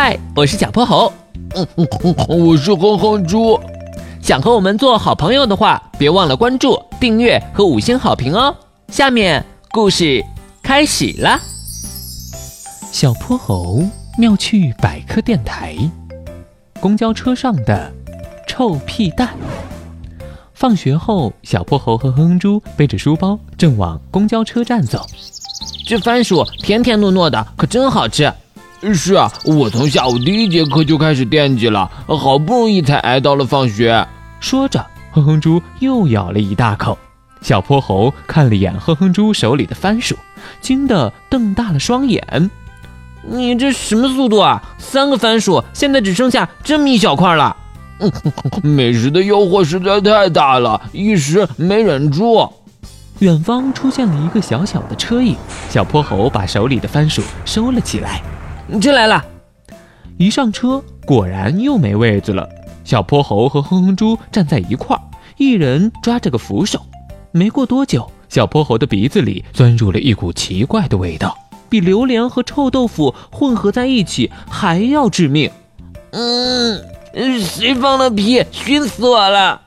嗨，我是小泼猴，嗯嗯嗯，我是哼哼猪。想和我们做好朋友的话，别忘了关注、订阅和五星好评哦。下面故事开始了。小泼猴妙趣百科电台，公交车上的臭屁蛋。放学后，小泼猴和哼哼猪背着书包，正往公交车站走。这番薯甜甜糯糯的，可真好吃。是啊，我从下午第一节课就开始惦记了，好不容易才挨到了放学。说着，哼哼猪又咬了一大口。小泼猴看了眼哼哼猪手里的番薯，惊得瞪大了双眼：“你这什么速度啊？三个番薯，现在只剩下这么一小块了。”美食的诱惑实在太大了，一时没忍住。远方出现了一个小小的车影，小泼猴把手里的番薯收了起来。车来了，一上车果然又没位子了。小泼猴和哼哼猪站在一块儿，一人抓着个扶手。没过多久，小泼猴的鼻子里钻入了一股奇怪的味道，比榴莲和臭豆腐混合在一起还要致命。嗯，谁放的屁？熏死我了！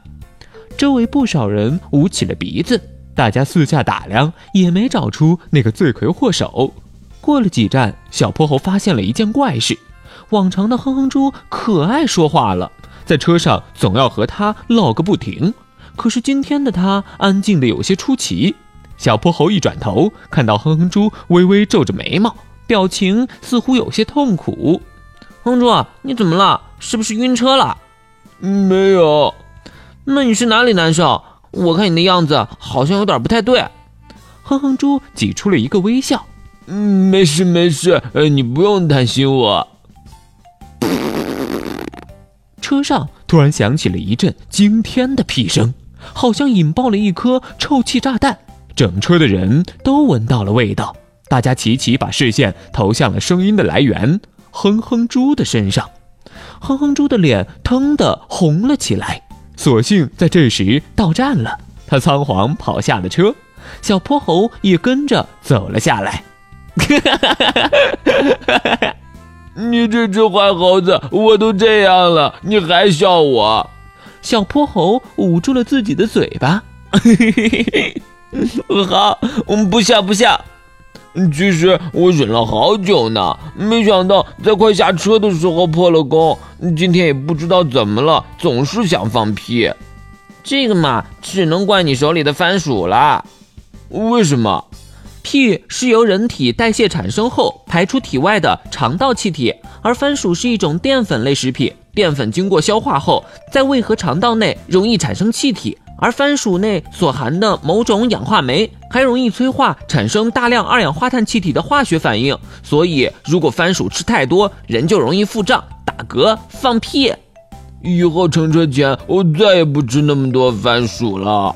周围不少人捂起了鼻子，大家四下打量，也没找出那个罪魁祸首。过了几站，小泼猴发现了一件怪事：往常的哼哼猪可爱说话了，在车上总要和他唠个不停。可是今天的他安静的有些出奇。小泼猴一转头，看到哼哼猪微微皱着眉毛，表情似乎有些痛苦。哼猪，你怎么了？是不是晕车了？没有。那你是哪里难受？我看你的样子好像有点不太对。哼哼猪挤出了一个微笑。嗯，没事没事，呃，你不用担心我。车上突然响起了一阵惊天的屁声，好像引爆了一颗臭气炸弹，整车的人都闻到了味道。大家齐齐把视线投向了声音的来源——哼哼猪的身上。哼哼猪的脸腾的红了起来，索性在这时到站了。他仓皇跑下了车，小泼猴也跟着走了下来。哈哈哈哈哈！你这只坏猴子，我都这样了，你还笑我？小泼猴捂住了自己的嘴巴。好，我们不笑不笑。其实我忍了好久呢，没想到在快下车的时候破了功。今天也不知道怎么了，总是想放屁。这个嘛，只能怪你手里的番薯了。为什么？屁是由人体代谢产生后排出体外的肠道气体，而番薯是一种淀粉类食品，淀粉经过消化后，在胃和肠道内容易产生气体，而番薯内所含的某种氧化酶还容易催化产生大量二氧化碳气体的化学反应，所以如果番薯吃太多，人就容易腹胀、打嗝、放屁。以后乘车前我再也不吃那么多番薯了。